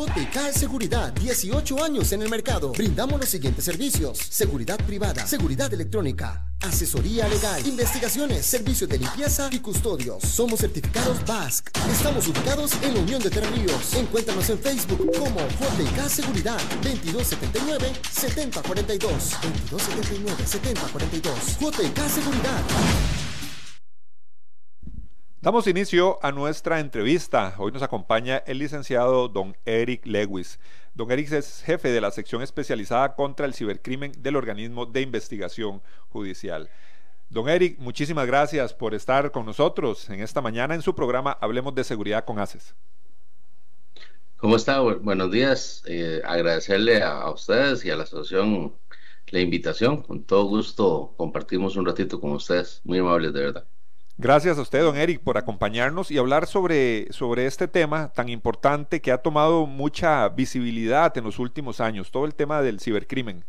JK Seguridad, 18 años en el mercado. Brindamos los siguientes servicios: seguridad privada, seguridad electrónica, asesoría legal, investigaciones, servicios de limpieza y custodios. Somos certificados BASC. Estamos ubicados en la Unión de Terríos. Encuéntranos en Facebook como JK Seguridad 2279 7042 2279 7042 JK Seguridad. Damos inicio a nuestra entrevista. Hoy nos acompaña el licenciado don Eric Lewis. Don Eric es jefe de la sección especializada contra el cibercrimen del organismo de investigación judicial. Don Eric, muchísimas gracias por estar con nosotros en esta mañana en su programa Hablemos de Seguridad con ACES. ¿Cómo está? Buenos días. Eh, agradecerle a, ustedes y a la asociación la invitación. Con todo gusto compartimos un ratito con ustedes. Muy amables, de verdad. Gracias a usted, don Eric, por acompañarnos y hablar sobre, sobre este tema tan importante que ha tomado mucha visibilidad en los últimos años, todo el tema del cibercrimen.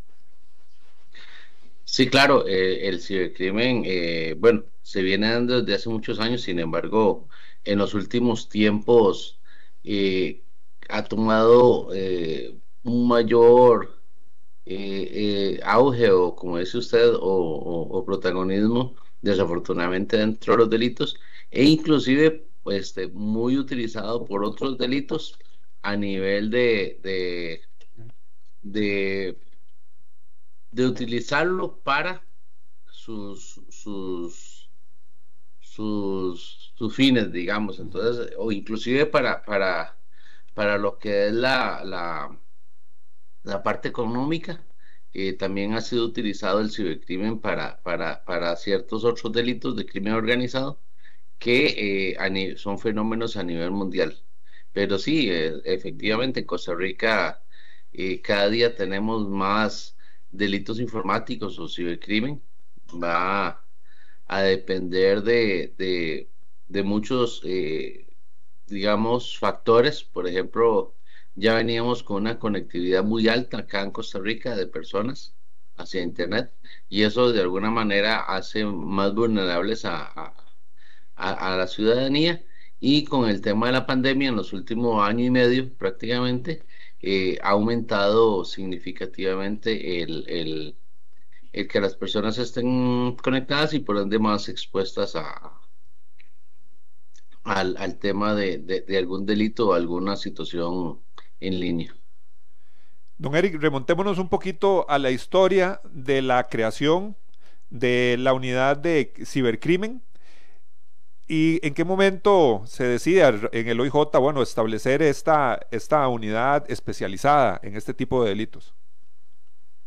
Sí, claro, eh, el cibercrimen, eh, bueno, se viene dando desde hace muchos años, sin embargo, en los últimos tiempos eh, ha tomado un mayor auge o, como dice usted, o protagonismo desafortunadamente dentro de los delitos e inclusive pues, este, muy utilizado por otros delitos a nivel de, de, de, utilizarlo para sus, sus, sus, sus, fines, digamos, entonces, o inclusive para, para, para lo que es la, la, la parte económica eh, también ha sido utilizado el cibercrimen para, para, para ciertos otros delitos de crimen organizado que eh, son fenómenos a nivel mundial. Pero sí, eh, efectivamente, en Costa Rica cada día tenemos más delitos informáticos o cibercrimen. Va a depender de, de, de muchos, digamos, factores. Por ejemplo, ya veníamos con una conectividad muy alta acá en Costa Rica de personas hacia Internet y eso de alguna manera hace más vulnerables a, a, la ciudadanía. Y con el tema de la pandemia en los últimos años y medio prácticamente eh, ha aumentado significativamente el, el, el, que las personas estén conectadas y por ende más expuestas a, al, al tema de, de, de algún delito o alguna situación en línea. Don Eric, remontémonos un poquito a la historia de la creación de la unidad de cibercrimen y en qué momento se decide en el OIJ, bueno, establecer esta, esta unidad especializada en este tipo de delitos.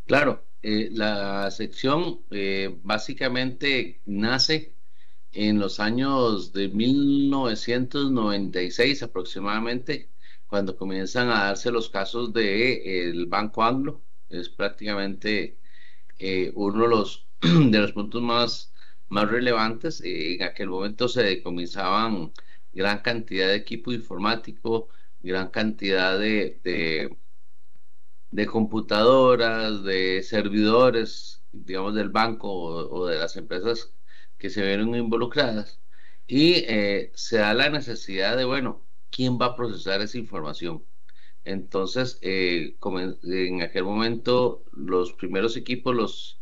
Claro, eh, la sección eh, básicamente nace en los años de 1996 aproximadamente cuando comienzan a darse los casos de el Banco Anglo, es prácticamente eh, uno de los, de los puntos más, más relevantes. Eh, en aquel momento se decomisaban gran cantidad de equipo informático, gran cantidad de, de, de computadoras, de servidores, digamos, del banco o, de las empresas que se vieron involucradas. Y eh, se da la necesidad de, bueno, quién va a procesar esa información. Entonces, eh, en aquel momento, los primeros equipos los,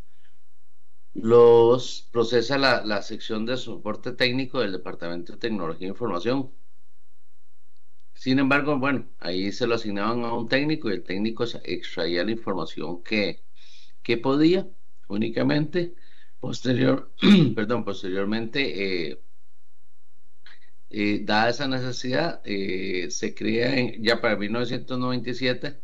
los procesa la, sección de soporte técnico del Departamento de Tecnología e Información. Sin embargo, bueno, ahí se lo asignaban a un técnico y el técnico extraía la información que, que podía únicamente. Posterior, perdón, posteriormente eh, eh, dada esa necesidad, eh, se crea en, ya para 1997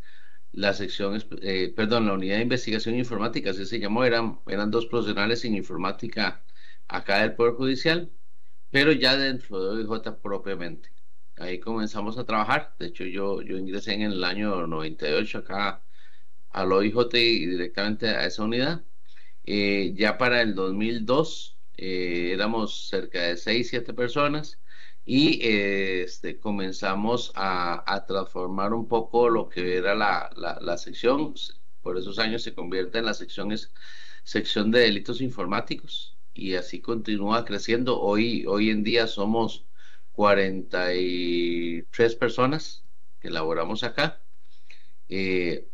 la sección, eh, perdón, la unidad de investigación informática, así se llamó, eran, eran dos profesionales en informática acá del Poder Judicial, pero ya dentro de OIJ propiamente. Ahí comenzamos a trabajar, de hecho yo, yo ingresé en el año 98 acá al OIJ y directamente a esa unidad. ya para el 2002 éramos cerca de 6, 7 personas y este, comenzamos a, transformar un poco lo que era la, sección. Por esos años se convierte en la sección, es, sección de delitos informáticos y así continúa creciendo. Hoy, hoy en día somos 43 personas que laboramos acá. Eh,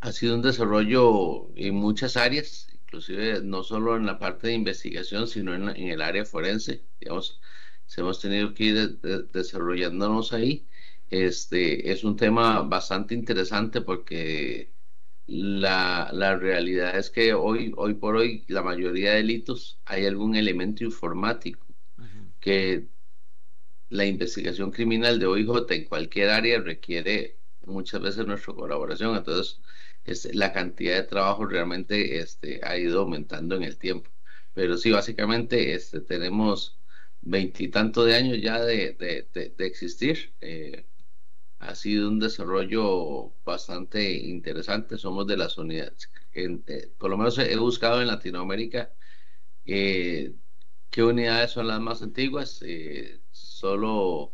ha sido un desarrollo en muchas áreas, inclusive no solo en la parte de investigación, sino en, el área forense. Digamos, hemos tenido que ir desarrollándonos ahí. Este es un tema bastante interesante porque la, la, realidad es que hoy, hoy por hoy la mayoría de delitos hay algún elemento informático que la investigación criminal de OIJ en cualquier área requiere muchas veces nuestra colaboración. Entonces, este, la cantidad de trabajo realmente este, ha ido aumentando en el tiempo. Pero sí, básicamente este, tenemos veintitantos de años ya de, de, existir. Eh, ha sido un desarrollo bastante interesante. Somos de las unidades, eh, por lo menos he buscado en Latinoamérica eh, qué unidades son las más antiguas. solo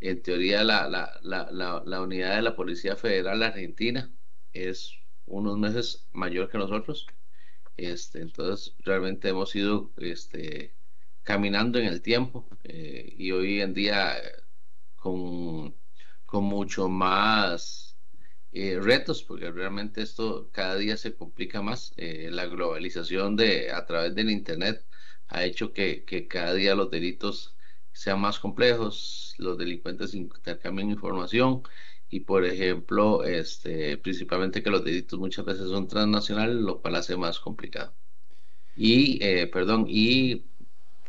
en teoría la, la, la, la, unidad de la Policía Federal Argentina es unos meses mayor que nosotros. Este, entonces, realmente hemos ido este, caminando en el tiempo eh, y hoy en día con, con mucho más eh, retos, porque realmente esto cada día se complica más. Eh, la globalización de, a través del Internet ha hecho que, que cada día los delitos sean más complejos, los delincuentes intercambien información y por ejemplo, este, principalmente que los delitos muchas veces son transnacionales, lo cual hace más complicado. Y, perdón, y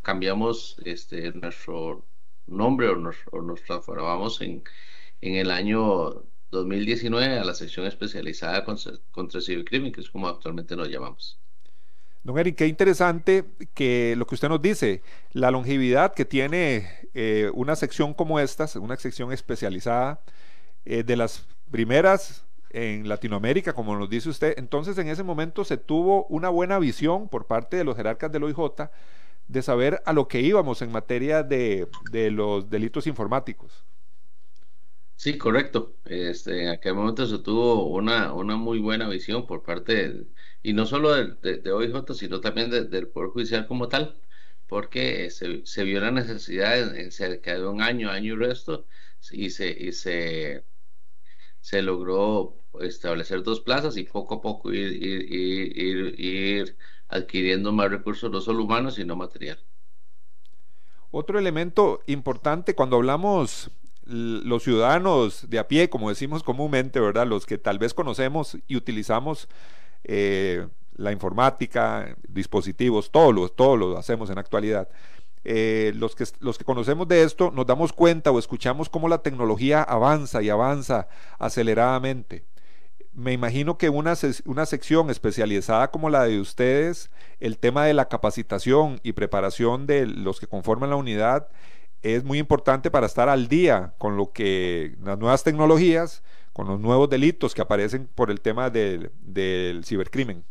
cambiamos este, nuestro nombre o nos, nos transformamos en, en el año 2019 a la sección especializada contra, contra cibercrimen, que es como actualmente nos llamamos. Don Eric, qué interesante que lo que usted nos dice, la longevidad que tiene eh, una sección como esta, una sección especializada, eh, de las primeras en Latinoamérica, como nos dice usted. Entonces, en ese momento se tuvo una buena visión por parte de los jerarcas del OIJ de saber a lo que íbamos en materia de, de los delitos informáticos. Sí, correcto. Este, en aquel momento se tuvo una, una muy buena visión por parte, y no solo de, de, OIJ, sino también del Poder Judicial como tal, porque se, se vio la necesidad en, cerca de un año, año y resto, y se, y se se logró establecer dos plazas y poco a poco ir, ir, adquiriendo más recursos, no solo humanos, sino material. Otro elemento importante cuando hablamos los ciudadanos de a pie, como decimos comúnmente, ¿verdad? Los que tal vez conocemos y utilizamos eh, la informática, dispositivos, todo lo, todo lo hacemos en actualidad. Eh, los, que, los que conocemos de esto nos damos cuenta o escuchamos cómo la tecnología avanza y avanza aceleradamente. Me imagino que una, una sección especializada como la de ustedes, el tema de la capacitación y preparación de los que conforman la unidad es muy importante para estar al día con lo que las nuevas tecnologías, con los nuevos delitos que aparecen por el tema del, del cibercrimen.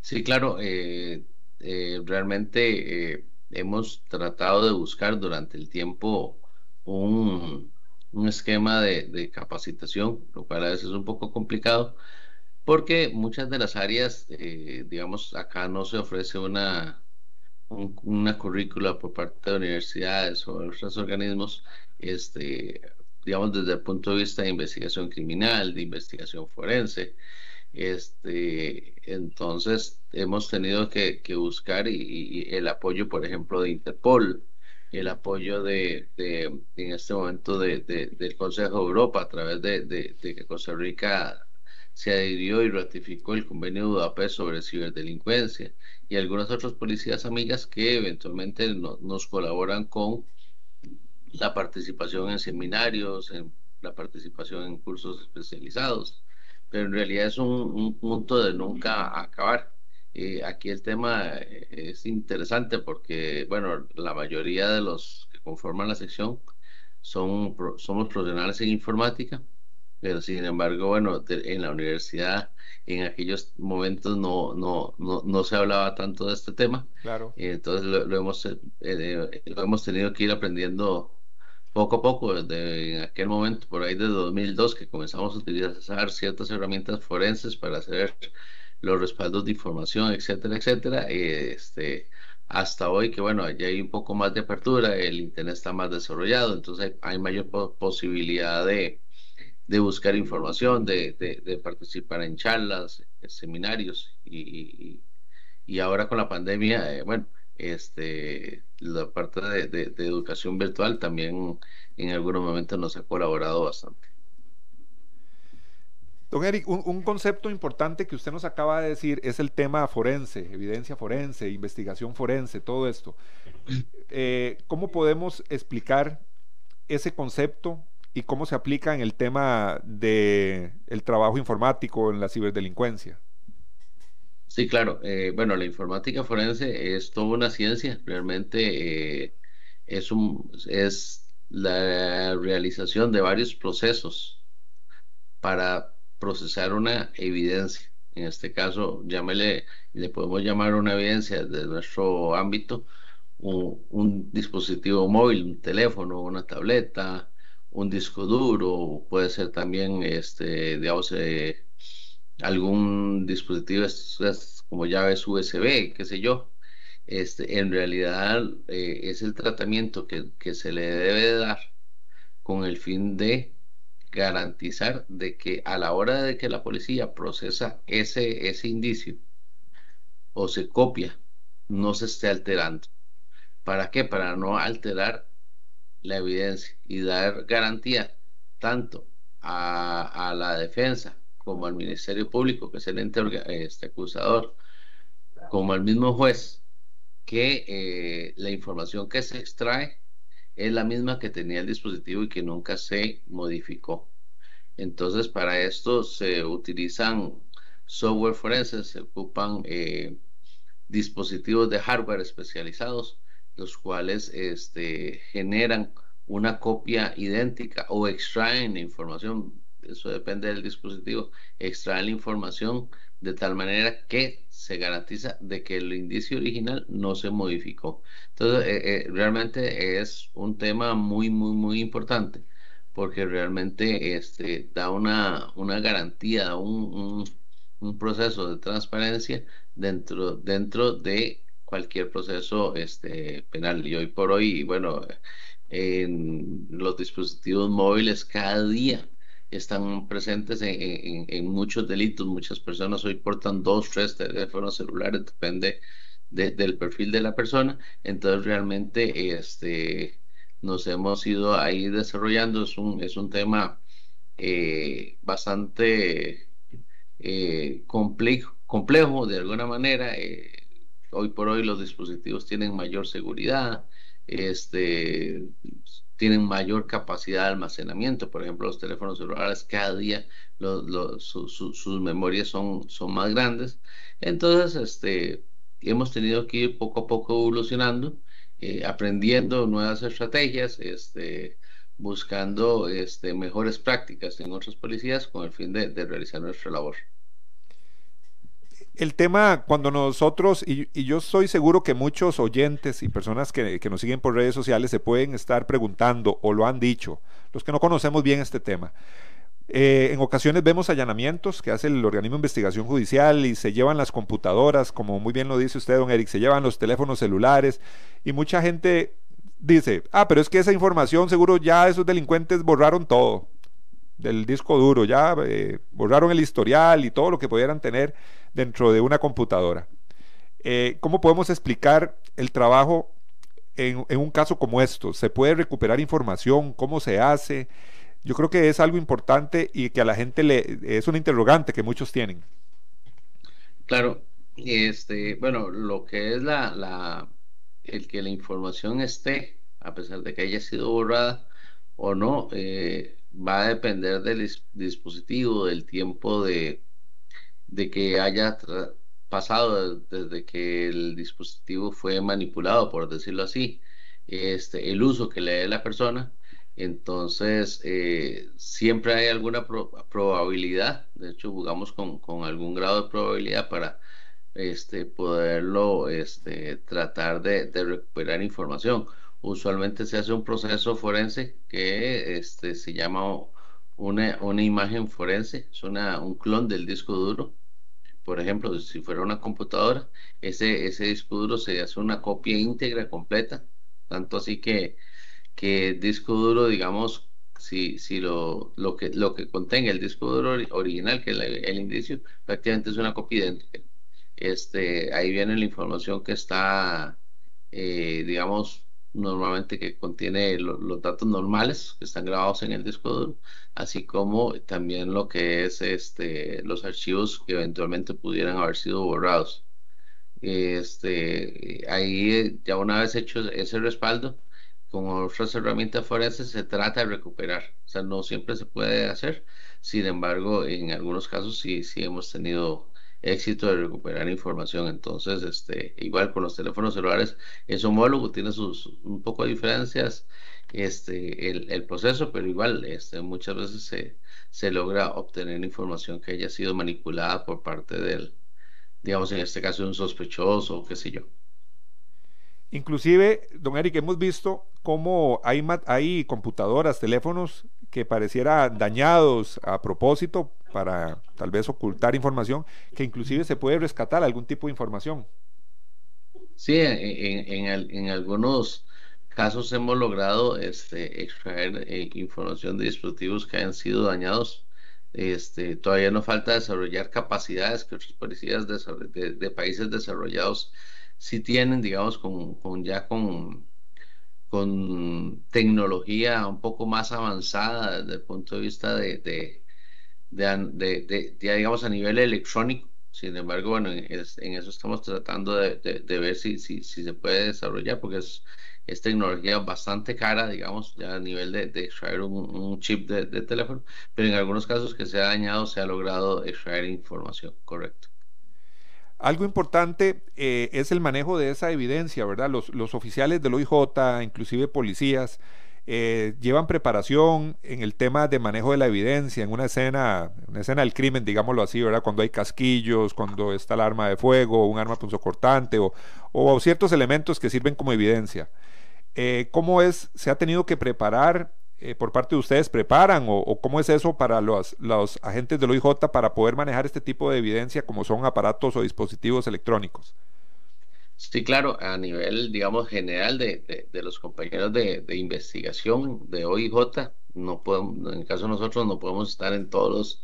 Sí, claro, eh, eh, realmente hemos tratado de buscar durante el tiempo un, esquema de, capacitación, lo cual a veces es un poco complicado, porque muchas de las áreas, eh, digamos, acá no se ofrece una, una currícula por parte de universidades o otros organismos, este, digamos, desde el punto de vista de investigación criminal, de investigación forense, este, entonces hemos tenido que, buscar y, el apoyo, por ejemplo, de Interpol, el apoyo de, en este momento de, del Consejo de Europa a través de, que Costa Rica se adhirió y ratificó el convenio de Budapest sobre ciberdelincuencia y algunas otras policías amigas que eventualmente nos colaboran con la participación en seminarios, en la participación en cursos especializados pero en realidad es un, punto de nunca acabar. Eh, aquí el tema eh, es interesante porque, bueno, la mayoría de los que conforman la sección son, somos profesionales en informática, pero sin embargo, bueno, en la universidad en aquellos momentos no, no, no, no se hablaba tanto de este tema. Claro. entonces lo, hemos, eh, lo hemos tenido que ir aprendiendo poco a poco, desde en aquel momento, por ahí de 2002, que comenzamos a utilizar ciertas herramientas forenses para hacer los respaldos de información, etcétera, etcétera. Este, hasta hoy que bueno, ya hay un poco más de apertura, el Internet está más desarrollado, entonces hay, mayor posibilidad de, de, buscar información, de, de, participar en charlas, seminarios y, y, ahora con la pandemia, eh, bueno, este, la parte de, educación virtual también en algunos momentos nos ha colaborado bastante. Don Eric, un, concepto importante que usted nos acaba de decir es el tema forense, evidencia forense, investigación forense, todo esto. Eh, ¿Cómo podemos explicar ese concepto y cómo se aplica en el tema del el trabajo informático, en la ciberdelincuencia? Sí, claro. Eh, bueno, la informática forense es toda una ciencia. Realmente eh, es, un, es la realización de varios procesos para procesar una evidencia. En este caso, llámele, le podemos llamar una evidencia de nuestro ámbito, un, dispositivo móvil, un teléfono, una tableta, un disco duro, puede ser también, este, digamos, eh, algún dispositivo como llaves USB, qué sé yo. Este, en realidad eh, es el tratamiento que, que se le debe dar con el fin de garantizar de que a la hora de que la policía procesa ese, ese indicio o se copia, no se esté alterando. ¿Para qué? Para no alterar la evidencia y dar garantía tanto a, la defensa como al Ministerio Público, que es el ente este, acusador, como al mismo juez, que eh, la información que se extrae es la misma que tenía el dispositivo y que nunca se modificó. Entonces, para esto se utilizan software forenses, se ocupan eh, dispositivos de hardware especializados, los cuales este, generan una copia idéntica o extraen información, eso depende del dispositivo, extraen la información de tal manera que se garantiza de que el indicio original no se modificó. Entonces, eh, eh, realmente es un tema muy, muy, muy importante porque realmente este, da una, una garantía, un, un, proceso de transparencia dentro, dentro de cualquier proceso este, penal. Y hoy por hoy, bueno, en los dispositivos móviles cada día están presentes en, muchos delitos. Muchas personas hoy portan dos, tres teléfonos celulares, depende del perfil de la persona. Entonces realmente este, nos hemos ido ahí desarrollando. Es un, es un tema eh, bastante eh, complejo, complejo de alguna manera. Eh, hoy por hoy los dispositivos tienen mayor seguridad, este, tienen mayor capacidad de almacenamiento. Por ejemplo, los teléfonos celulares cada día sus memorias son, más grandes. Entonces, este, hemos tenido que ir poco a poco evolucionando, eh, aprendiendo nuevas estrategias, este, buscando este, mejores prácticas en otras policías con el fin de, realizar nuestra labor. El tema, cuando nosotros, y, yo estoy seguro que muchos oyentes y personas que, que, nos siguen por redes sociales se pueden estar preguntando o lo han dicho, los que no conocemos bien este tema. Eh, en ocasiones vemos allanamientos que hace el organismo de investigación judicial y se llevan las computadoras, como muy bien lo dice usted, don Eric, se llevan los teléfonos celulares y mucha gente dice, ah, pero es que esa información seguro ya esos delincuentes borraron todo del disco duro, ya eh, borraron el historial y todo lo que pudieran tener dentro de una computadora. Eh, ¿Cómo podemos explicar el trabajo en, un caso como esto? ¿Se puede recuperar información? ¿Cómo se hace? Yo creo que es algo importante y que a la gente le es un interrogante que muchos tienen. Claro, este, bueno, lo que es la, la, el que la información esté, a pesar de que haya sido borrada o no, eh, va a depender del dispositivo, del tiempo de, de que haya pasado desde que el dispositivo fue manipulado, por decirlo así, este, el uso que le dé la persona entonces, eh, siempre hay alguna probabilidad, de hecho jugamos con, algún grado de probabilidad para este, poderlo este, tratar de, recuperar información. Usualmente se hace un proceso forense que este, se llama una, imagen forense, es una, un clon del disco duro, por ejemplo, si fuera una computadora, ese, ese disco duro se hace una copia íntegra, completa, tanto así que, que el disco duro, digamos, si, si lo, lo, que, lo que contenga el disco duro original, que es el, indicio, prácticamente es una copia idéntica. Este, ahí viene la información que está, eh, digamos, normalmente que contiene los datos normales que están grabados en el disco duro, así como también lo que es este, los archivos que eventualmente pudieran haber sido borrados. Este, ahí ya una vez hecho ese respaldo, con otras herramientas forenses se trata de recuperar. O sea, no siempre se puede hacer. Sin embargo, en algunos casos sí, sí hemos tenido éxito de recuperar información. Entonces, este, igual con los teléfonos celulares es homólogo, tiene sus un poco de diferencias este, el, el proceso, pero igual este, muchas veces se, se logra obtener información que haya sido manipulada por parte del, digamos, en este caso, un sospechoso o qué sé yo. Inclusive, don Eric, hemos visto cómo hay, hay computadoras, teléfonos que parecieran dañados a propósito para tal vez ocultar información, que inclusive se puede rescatar algún tipo de información. Sí, en, en, algunos casos hemos logrado este, extraer eh, información de dispositivos que hayan sido dañados. Este, todavía nos falta desarrollar capacidades que otros policías de, de, países desarrollados sí tienen, digamos, con, con ya con con tecnología un poco más avanzada desde el punto de vista de, de, de, digamos, a nivel electrónico. Sin embargo, bueno, en, eso estamos tratando de, ver si, si, si, se puede desarrollar, porque es, es tecnología bastante cara, digamos, ya a nivel de, extraer un, un chip de, teléfono, pero en algunos casos que se ha dañado se ha logrado extraer información, correcto. Algo importante eh, es el manejo de esa evidencia, ¿verdad? Los, oficiales del OIJ, inclusive policías, eh, llevan preparación en el tema de manejo de la evidencia, en una escena, una escena del crimen, digámoslo así, ¿verdad? Cuando hay casquillos, cuando está el arma de fuego, un arma punzocortante o, o ciertos elementos que sirven como evidencia. Eh, ¿Cómo es, se ha tenido que preparar eh, por parte de ustedes preparan o, cómo es eso para los, los agentes del OIJ para poder manejar este tipo de evidencia como son aparatos o dispositivos electrónicos? Sí, claro, a nivel, digamos, general de, de, los compañeros de, de, investigación de OIJ, no podemos, en el caso de nosotros no podemos estar en todos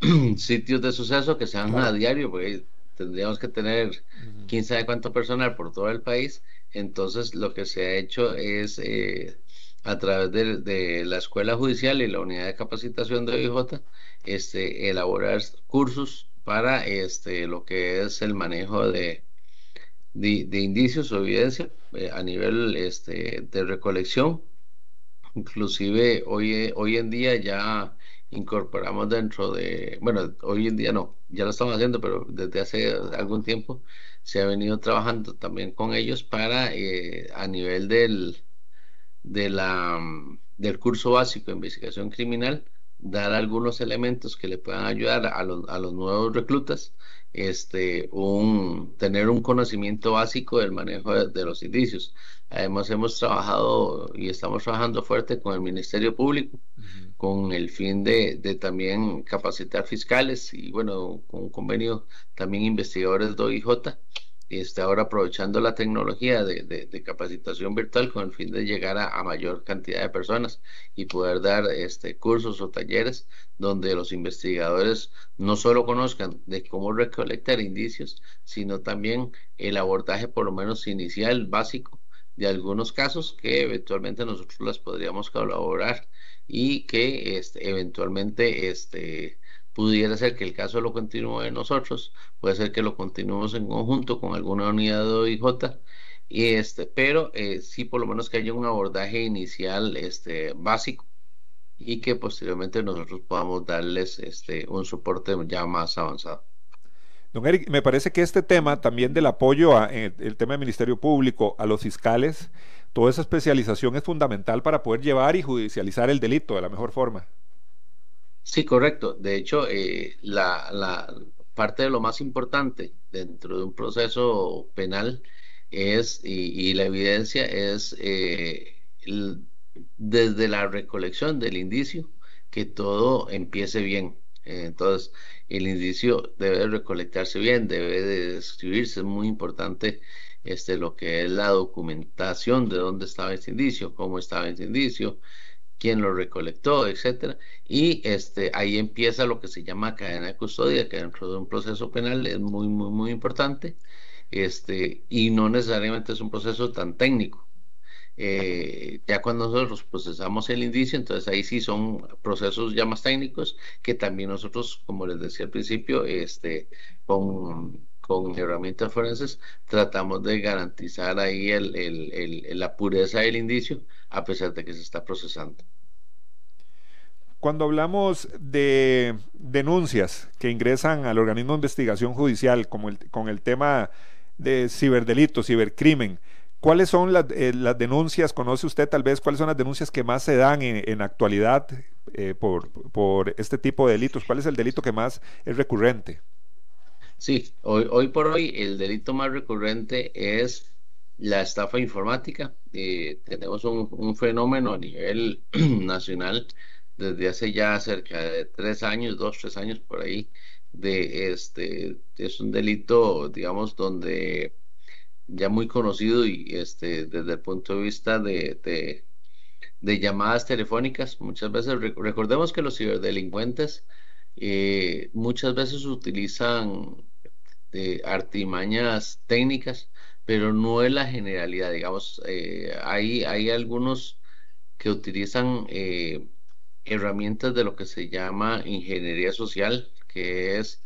los sitios de suceso que sean a diario, porque tendríamos que tener quién sabe cuánto personal por todo el país. Entonces, lo que se ha hecho es eh, a través de, la Escuela Judicial y la Unidad de Capacitación de OIJ, este, elaborar cursos para este, lo que es el manejo de, de, indicios o evidencia eh, a nivel este, de recolección. Inclusive hoy, hoy en día ya incorporamos dentro de, bueno, hoy en día no, ya lo estamos haciendo, pero desde hace algún tiempo se ha venido trabajando también con ellos para eh, a nivel del de la, del curso básico de investigación criminal, dar algunos elementos que le puedan ayudar a los, a los nuevos reclutas, este, un, tener un conocimiento básico del manejo de, los indicios. Además, hemos trabajado y estamos trabajando fuerte con el Ministerio Público, con el fin de, de, también capacitar fiscales y, bueno, con un convenio también investigadores de OIJ está ahora aprovechando la tecnología de, capacitación virtual con el fin de llegar a, mayor cantidad de personas y poder dar este, cursos o talleres donde los investigadores no solo conozcan de cómo recolectar indicios, sino también el abordaje por lo menos inicial, básico, de algunos casos que eventualmente nosotros las podríamos colaborar y que este, eventualmente este, pudiera ser que el caso lo continúe nosotros, puede ser que lo continuemos en conjunto con alguna unidad de OIJ, y este, pero eh, sí por lo menos que haya un abordaje inicial este, básico y que posteriormente nosotros podamos darles este, un soporte ya más avanzado. Don Eric, me parece que este tema también del apoyo a el tema del Ministerio Público, a los fiscales, toda esa especialización es fundamental para poder llevar y judicializar el delito de la mejor forma. Sí, correcto. De hecho, eh, la, la, parte de lo más importante dentro de un proceso penal es, y, la evidencia es eh, desde la recolección del indicio, que todo empiece bien. entonces, el indicio debe recolectarse bien, debe de describirse, es muy importante este, lo que es la documentación de dónde estaba ese indicio, cómo estaba ese indicio, quién lo recolectó, etcétera, y este, ahí empieza lo que se llama cadena de custodia, que dentro de un proceso penal es muy, muy, muy importante, este, y no necesariamente es un proceso tan técnico. Eh, ya cuando nosotros procesamos el indicio, entonces ahí sí son procesos ya más técnicos que también nosotros, como les decía al principio, este, con, con herramientas forenses tratamos de garantizar ahí el, la pureza del indicio a pesar de que se está procesando. Cuando hablamos de denuncias que ingresan al organismo de investigación judicial, como con el tema de ciberdelito, cibercrimen, ¿cuáles son las, eh, las, denuncias? ¿Conoce usted tal vez cuáles son las denuncias que más se dan en, actualidad eh, por este tipo de delitos? ¿Cuál es el delito que más es recurrente? Sí, hoy, hoy por hoy el delito más recurrente es la estafa informática. Eh, tenemos un, fenómeno a nivel nacional desde hace ya cerca de tres años, dos, tres años por ahí, de este, es un delito, digamos, donde ya muy conocido y este, desde el punto de vista de, de, llamadas telefónicas, muchas veces, recordemos que los ciberdelincuentes eh, muchas veces utilizan de artimañas técnicas pero no es la generalidad, digamos, eh, hay, hay algunos que utilizan eh, herramientas de lo que se llama ingeniería social, que es,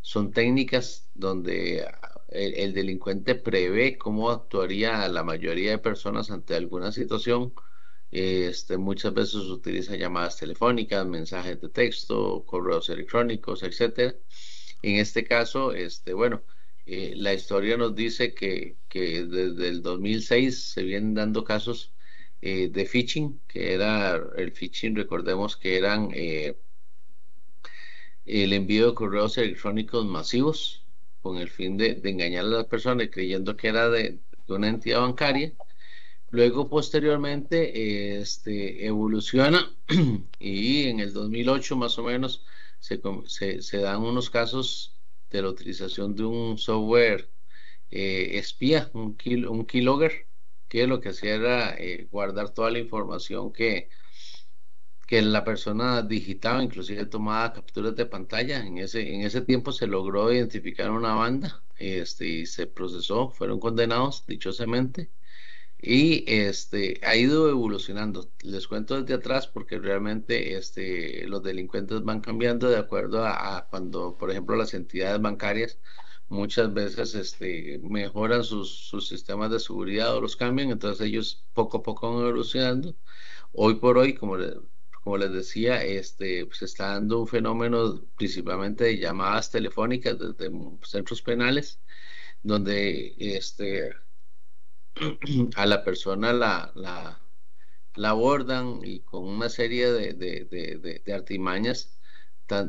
son técnicas donde el, delincuente prevé cómo actuaría la mayoría de personas ante alguna situación. Este, muchas veces utiliza llamadas telefónicas, mensajes de texto, correos electrónicos, etcétera. En este caso, este, bueno, eh, la historia nos dice que, desde el 2006 se vienen dando casos eh, de phishing, que era el phishing, recordemos que eran eh, el envío de correos electrónicos masivos con el fin de, engañar a las personas creyendo que era de, una entidad bancaria. Luego, posteriormente, este, evoluciona y en el 2008 más o menos se, dan unos casos de la utilización de un software eh, espía, un, kill, un keylogger, que lo que hacía era eh, guardar toda la información que, que la persona digitaba, inclusive tomaba capturas de pantalla. En ese, en ese tiempo se logró identificar una banda este, y se procesó, fueron condenados dichosamente y este ha ido evolucionando. Les cuento desde atrás porque realmente este, los delincuentes van cambiando de acuerdo a, cuando, por ejemplo, las entidades bancarias muchas veces este, mejoran sus, sus, sistemas de seguridad o los cambian, entonces ellos poco a poco van evolucionando. Hoy por hoy, como, como les decía, este, se está dando un fenómeno principalmente de llamadas telefónicas desde centros penales, donde este, a la persona la, la, abordan y con una serie de, de, de, artimañas,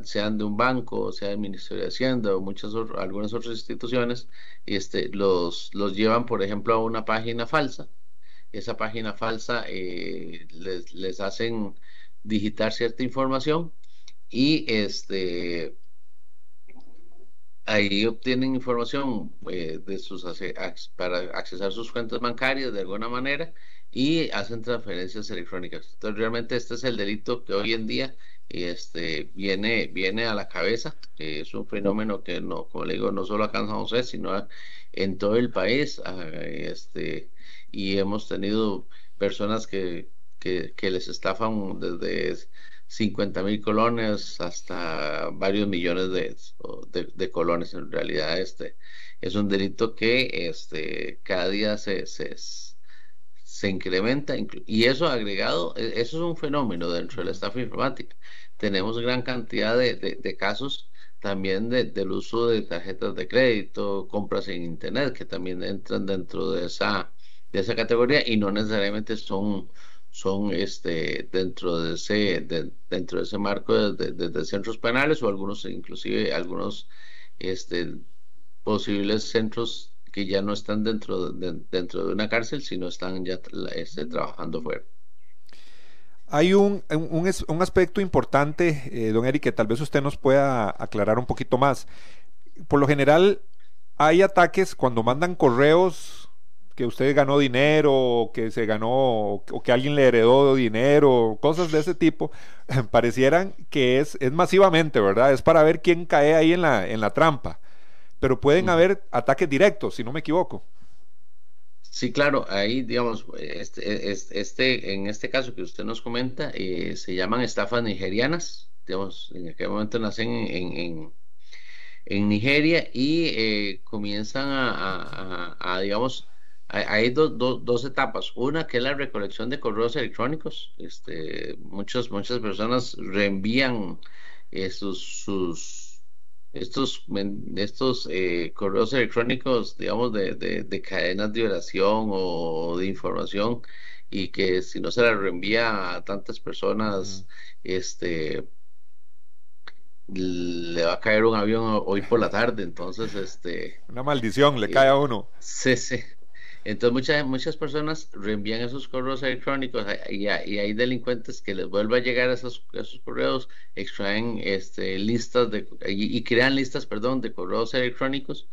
sean de un banco, sea del Ministerio de Hacienda o muchas algunas otras instituciones, este, los, los llevan, por ejemplo, a una página falsa. Esa página falsa eh, les, les hacen digitar cierta información y este ahí obtienen información eh, de sus para accesar sus cuentas bancarias de alguna manera y hacen transferencias electrónicas. Entonces realmente este es el delito que hoy en día este, viene, viene a la cabeza. es un fenómeno que no, como le digo, no solo acá en San José, sino en todo el país. Ah, este, y hemos tenido personas que, que, que les estafan desde 50 mil colones hasta varios millones de, de, colones. En realidad, este es un delito que este, cada día se, se, se incrementa y eso agregado, e, eso es un fenómeno dentro de la estafa informática. Tenemos gran cantidad de, de casos también del uso de tarjetas de crédito, compras en internet, que también entran dentro de esa, de esa categoría y no necesariamente son son este dentro de ese dentro de ese marco de, centros penales o algunos inclusive algunos este posibles centros que ya no están dentro de, dentro de una cárcel sino están ya este, trabajando fuera Hay un, un, aspecto importante, eh, don Eric, que tal vez usted nos pueda aclarar un poquito más. Por lo general, hay ataques cuando mandan correos que usted ganó dinero, que se ganó, o que alguien le heredó dinero, cosas de ese tipo, parecieran que es, es masivamente, ¿verdad? Es para ver quién cae ahí en la, en la trampa. Pero pueden haber ataques directos, si no me equivoco. Sí, claro, ahí, digamos, este, este, en este caso que usted nos comenta, eh, se llaman estafas nigerianas, digamos, en aquel momento nacen en, en, Nigeria y eh, comienzan a, digamos, hay dos etapas. Una que es la recolección de correos electrónicos. Este, muchos, muchas personas reenvían eh, sus estos, estos eh, correos electrónicos, digamos, de, de, cadenas de oración o de información y que si no se la reenvía a tantas personas, este le va a caer un avión hoy por la tarde, entonces este una maldición le cae a uno. Sí, sí. Entonces muchas, muchas personas reenvían esos correos electrónicos y, hay delincuentes que les vuelve a llegar esos, esos correos, extraen este, listas de, y, crean listas, perdón, de correos electrónicos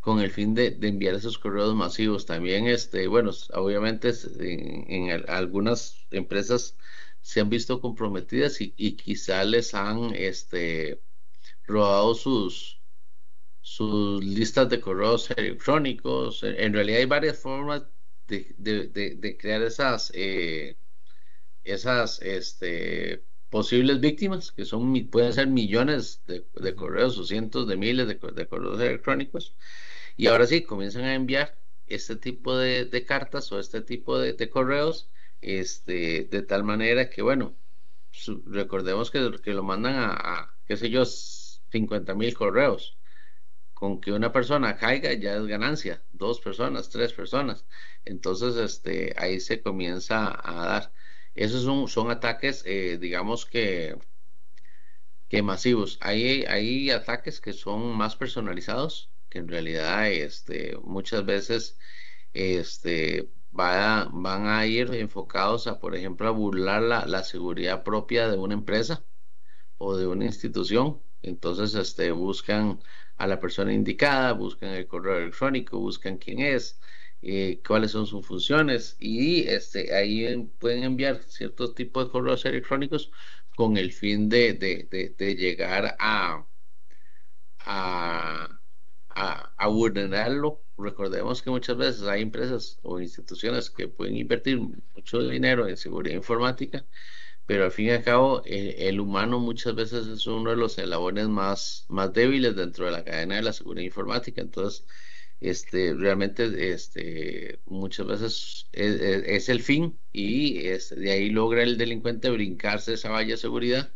con el fin de, enviar esos correos masivos. También, este, bueno, obviamente en, algunas empresas se han visto comprometidas y, y quizá les han este, robado sus, sus listas de correos electrónicos. En realidad hay varias formas de, crear esas, eh, esas este, posibles víctimas, que son pueden ser millones de, correos o cientos de miles de, correos electrónicos. Y ahora sí, comienzan a enviar este tipo de, cartas o este tipo de, correos, este, de tal manera que, bueno, recordemos que, que lo mandan a, a, qué sé yo, 50 mil correos con que una persona caiga ya es ganancia, dos personas, tres personas. Entonces, este, ahí se comienza a dar. Esos son, son ataques, eh, digamos que, que masivos. Hay, hay ataques que son más personalizados, que en realidad este, muchas veces este, van a ir enfocados a, por ejemplo, a burlar la, la seguridad propia de una empresa o de una institución. Entonces, este, buscan a la persona indicada, buscan el correo electrónico, buscan quién es, eh, cuáles son sus funciones y este, ahí pueden enviar ciertos tipos de correos electrónicos con el fin de, de, llegar a, a, a, vulnerarlo. Recordemos que muchas veces hay empresas o instituciones que pueden invertir mucho dinero en seguridad informática pero al fin y al cabo el humano muchas veces es uno de los eslabones más, más débiles dentro de la cadena de la seguridad informática, entonces este, realmente este, muchas veces es, el fin y este, de ahí logra el delincuente brincarse esa valla de seguridad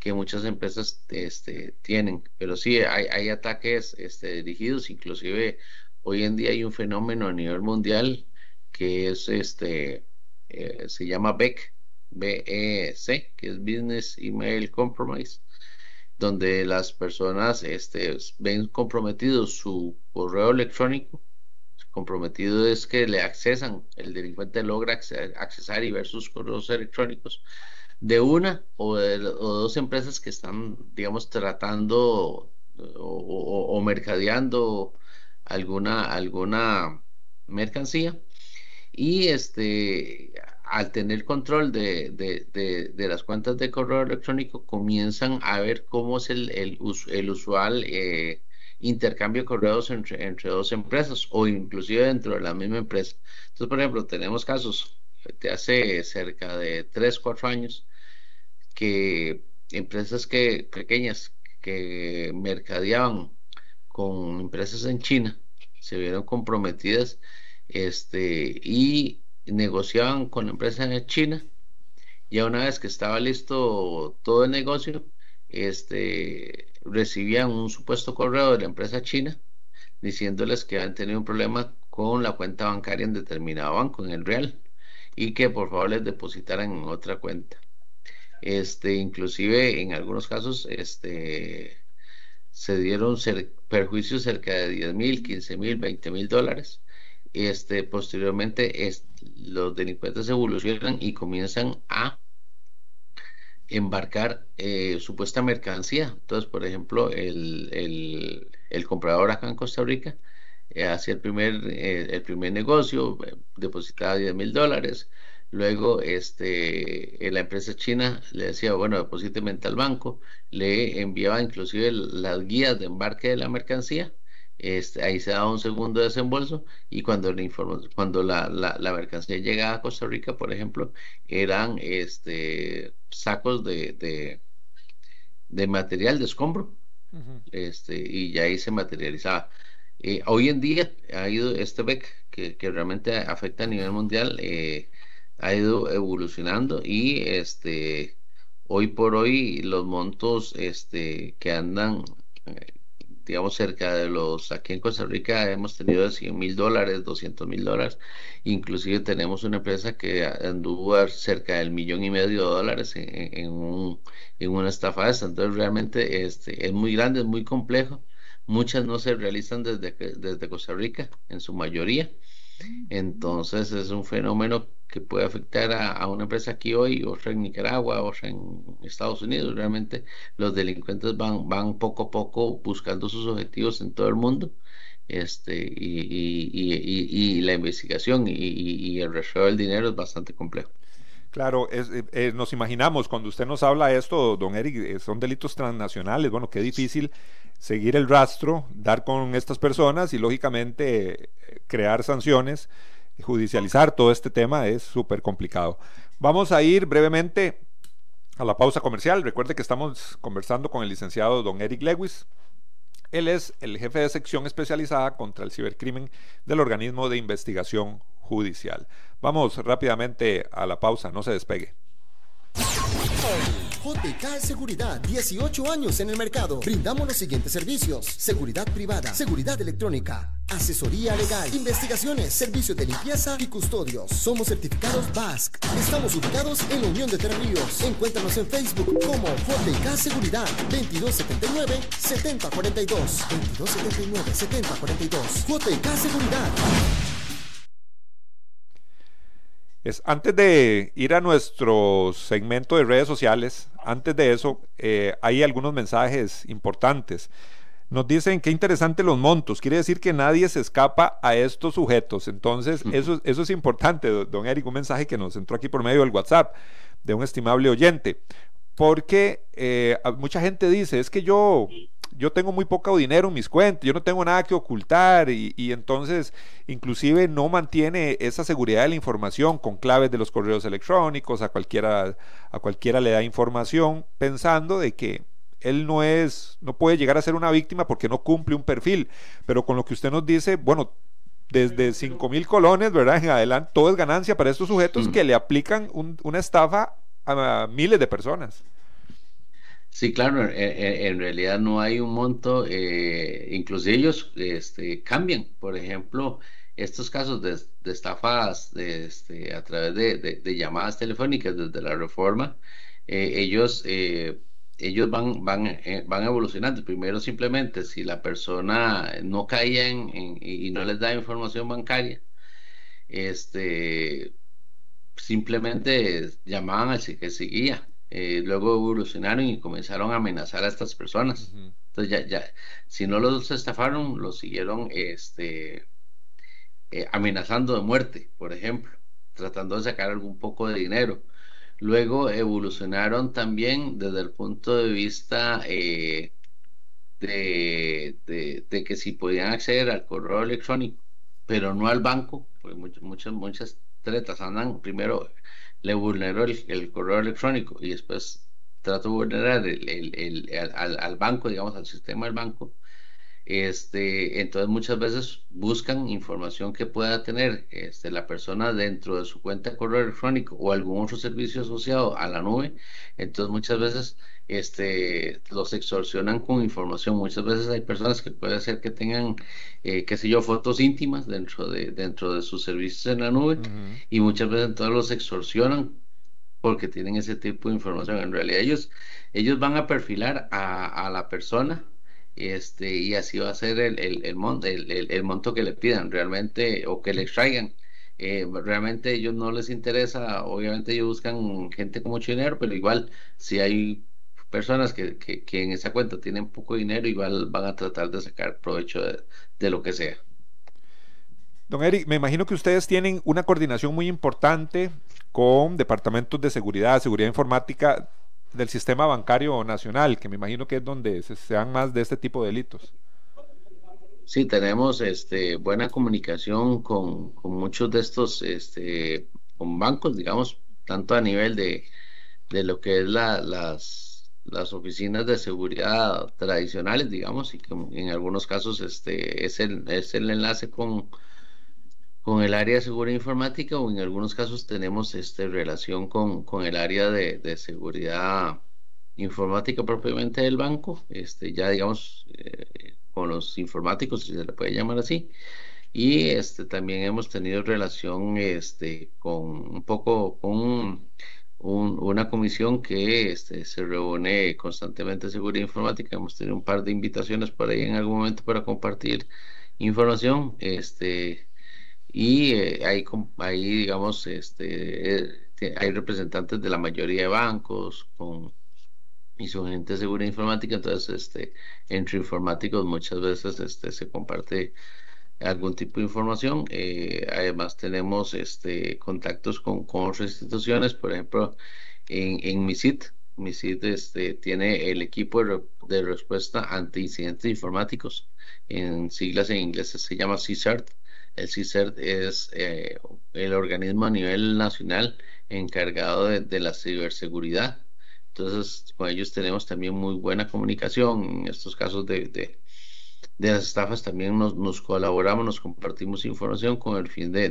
que muchas empresas este, tienen, pero sí hay, hay ataques este, dirigidos, inclusive hoy en día hay un fenómeno a nivel mundial que es este, eh, se llama BEC, BEC, que es Business Email Compromise, donde las personas este, ven comprometido su correo electrónico. Comprometido es que le accesan, el delincuente logra accesar y ver sus correos electrónicos de una o, dos empresas que están, digamos, tratando o, o mercadeando alguna, alguna mercancía y este al tener control de, de, las cuentas de correo electrónico, comienzan a ver cómo es el, el, el usual eh, intercambio de correos entre, entre dos empresas o inclusive dentro de la misma empresa. Entonces, por ejemplo, tenemos casos de hace cerca de 3, 4 años que empresas que, pequeñas que mercadeaban con empresas en China se vieron comprometidas este, y negociaban con la empresa de China. Ya una vez que estaba listo todo el negocio, este, recibían un supuesto correo de la empresa china diciéndoles que han tenido un problema con la cuenta bancaria en determinado banco, en el real, y que por favor les depositaran en otra cuenta. Este, inclusive en algunos casos, este, se dieron perjuicios cerca de 10 mil, 15 mil, 20 mil dólares este, posteriormente los delincuentes evolucionan y comienzan a embarcar eh, supuesta mercancía. Entonces, por ejemplo, el, comprador acá en Costa Rica eh, hacía el primer, eh, el primer negocio, depositaba 10 mil dólares. Luego, este, la empresa china le decía, bueno, deposíteme al banco, le enviaba inclusive las guías de embarque de la mercancía este, ahí se daba un segundo desembolso y cuando, cuando la, la, mercancía llegaba a Costa Rica, por ejemplo, eran este, sacos de, de, material de escombro este, y ya ahí se materializaba. Eh, hoy en día ha ido este BEC que, que realmente afecta a nivel mundial, eh, ha ido evolucionando y este, hoy por hoy los montos este, que andan eh, digamos, cerca de los, aquí en Costa Rica hemos tenido de 100 mil dólares, 200 mil dólares, inclusive tenemos una empresa que anduvo cerca del millón y medio de dólares en, un, en una estafa esta, entonces realmente este, es muy grande, es muy complejo, muchas no se realizan desde, desde Costa Rica, en su mayoría, entonces es un fenómeno que puede afectar a, una empresa aquí hoy, otra en Nicaragua, otra en Estados Unidos. Realmente los delincuentes van, van poco a poco buscando sus objetivos en todo el mundo. Este, y, y, y, la investigación y, el resto del dinero es bastante complejo. Claro, es, eh, eh, nos imaginamos, cuando usted nos habla de esto, don Eric, eh, son delitos transnacionales, bueno, qué difícil seguir el rastro, dar con estas personas y lógicamente crear sanciones judicializar todo este tema es súper complicado. Vamos a ir brevemente a la pausa comercial. Recuerde que estamos conversando con el licenciado don Eric Lewis. Él es el jefe de sección especializada contra el cibercrimen del organismo de investigación judicial. Vamos rápidamente a la pausa, no se despegue. JK Seguridad, 18 años en el mercado. Brindamos los siguientes servicios: seguridad privada, seguridad electrónica, asesoría legal, investigaciones, servicios de limpieza y custodios. Somos certificados BASC. Estamos ubicados en la Unión de Tres Ríos. Encuéntranos en Facebook como JK Seguridad 2279 7042. 2279 7042. JK Seguridad antes de ir a nuestro segmento de redes sociales, antes de eso, eh, hay algunos mensajes importantes. Nos dicen que interesante los montos, quiere decir que nadie se escapa a estos sujetos. Entonces, eso, eso es importante, don Eric, un mensaje que nos entró aquí por medio del WhatsApp de un estimable oyente. Porque eh, mucha gente dice, es que yo yo tengo muy poco dinero en mis cuentas, yo no tengo nada que ocultar y, entonces inclusive no mantiene esa seguridad de la información con claves de los correos electrónicos, a cualquiera, a cualquiera le da información pensando de que él no es, no puede llegar a ser una víctima porque no cumple un perfil, pero con lo que usted nos dice, bueno, desde 5 mil colones, ¿verdad? En adelante, todo es ganancia para estos sujetos que le aplican una estafa a miles de personas. Sí, claro, en, realidad no hay un monto, eh, inclusive ellos este, cambian, por ejemplo, estos casos de, estafas este, a través de, llamadas telefónicas desde la reforma, eh, ellos, eh, ellos van, van, eh, van evolucionando. Primero simplemente si la persona no caía en, y no les da información bancaria, este, simplemente llamaban al que seguía eh, luego evolucionaron y comenzaron a amenazar a estas personas. Entonces ya, ya, si no los estafaron, los siguieron este, eh, amenazando de muerte, por ejemplo, tratando de sacar algún poco de dinero. Luego evolucionaron también desde el punto de vista eh, de, de, que si podían acceder al correo electrónico, pero no al banco, porque muchas, muchas, muchas tretas andan primero le vulneró el, correo electrónico y después trató de vulnerar el, al, al, banco, digamos, al sistema del banco, este, entonces muchas veces buscan información que pueda tener este, la persona dentro de su cuenta de correo electrónico o algún otro servicio asociado a la nube. Entonces muchas veces este, los extorsionan con información. Muchas veces hay personas que puede ser que tengan, eh, qué sé yo, fotos íntimas dentro de, dentro de sus servicios en la nube y muchas veces entonces los extorsionan porque tienen ese tipo de información. En realidad ellos, ellos van a perfilar a, a la persona este, y así va a ser el, el, el, monto, el, monto que le pidan realmente o que le extraigan. eh, realmente a ellos no les interesa, obviamente ellos buscan gente con mucho dinero, pero igual si hay personas que, que, en esa cuenta tienen poco dinero, igual van a tratar de sacar provecho de, lo que sea. Don Eric, me imagino que ustedes tienen una coordinación muy importante con departamentos de seguridad, seguridad informática del sistema bancario nacional, que me imagino que es donde se, dan más de este tipo de delitos. Sí, tenemos este, buena comunicación con, muchos de estos, este, con bancos, digamos, tanto a nivel de, de lo que es la, las, las oficinas de seguridad tradicionales, digamos, y que en algunos casos este, es, el, es el enlace con, con el área de seguridad informática o en algunos casos tenemos este, relación con, con el área de, de seguridad informática propiamente del banco, este, ya digamos, eh, con los informáticos, si se le puede llamar así. Y este, también hemos tenido relación este, con un poco con una comisión que este, se reúne constantemente de seguridad informática. Hemos tenido un par de invitaciones por ahí en algún momento para compartir información. Este, y eh, hay, ahí, digamos, este, eh, hay representantes de la mayoría de bancos con y su gente de seguridad informática, entonces este, entre informáticos muchas veces este, se comparte algún tipo de información. Eh, además tenemos este, contactos con, con, otras instituciones, por ejemplo, en, en MISIT. MISIT este, tiene el equipo de, respuesta ante incidentes informáticos, en siglas en inglés se llama CSERT. El CSERT es eh, el organismo a nivel nacional encargado de, la ciberseguridad entonces, con ellos tenemos también muy buena comunicación. En estos casos de, de, las estafas también nos, nos, colaboramos, nos compartimos información con el fin de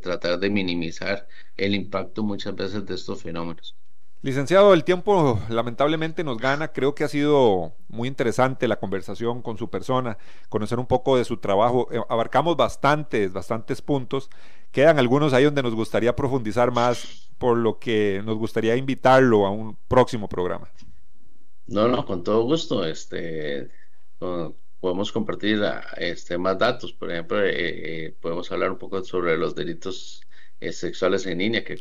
tratar de minimizar el impacto muchas veces de estos fenómenos. Licenciado, el tiempo lamentablemente nos gana. Creo que ha sido muy interesante la conversación con su persona, conocer un poco de su trabajo. Eh, abarcamos bastantes, bastantes puntos. Quedan algunos ahí donde nos gustaría profundizar más, por lo que nos gustaría invitarlo a un próximo programa. No, no, con todo gusto. Este, podemos compartir este, más datos. Por ejemplo, eh, eh, podemos hablar un poco sobre los delitos eh, sexuales en línea que,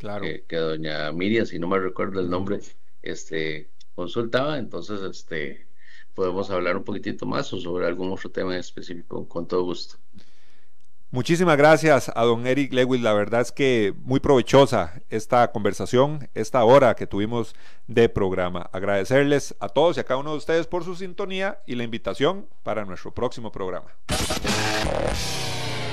que, doña Miriam, si no me recuerdo el nombre, este consultaba, entonces este podemos hablar un poquitito más o sobre algún otro tema en específico, con todo gusto. Muchísimas gracias a don Eric Lewis. La verdad es que muy provechosa esta conversación, esta hora que tuvimos de programa. Agradecerles a todos y a cada uno de ustedes por su sintonía y la invitación para nuestro próximo programa.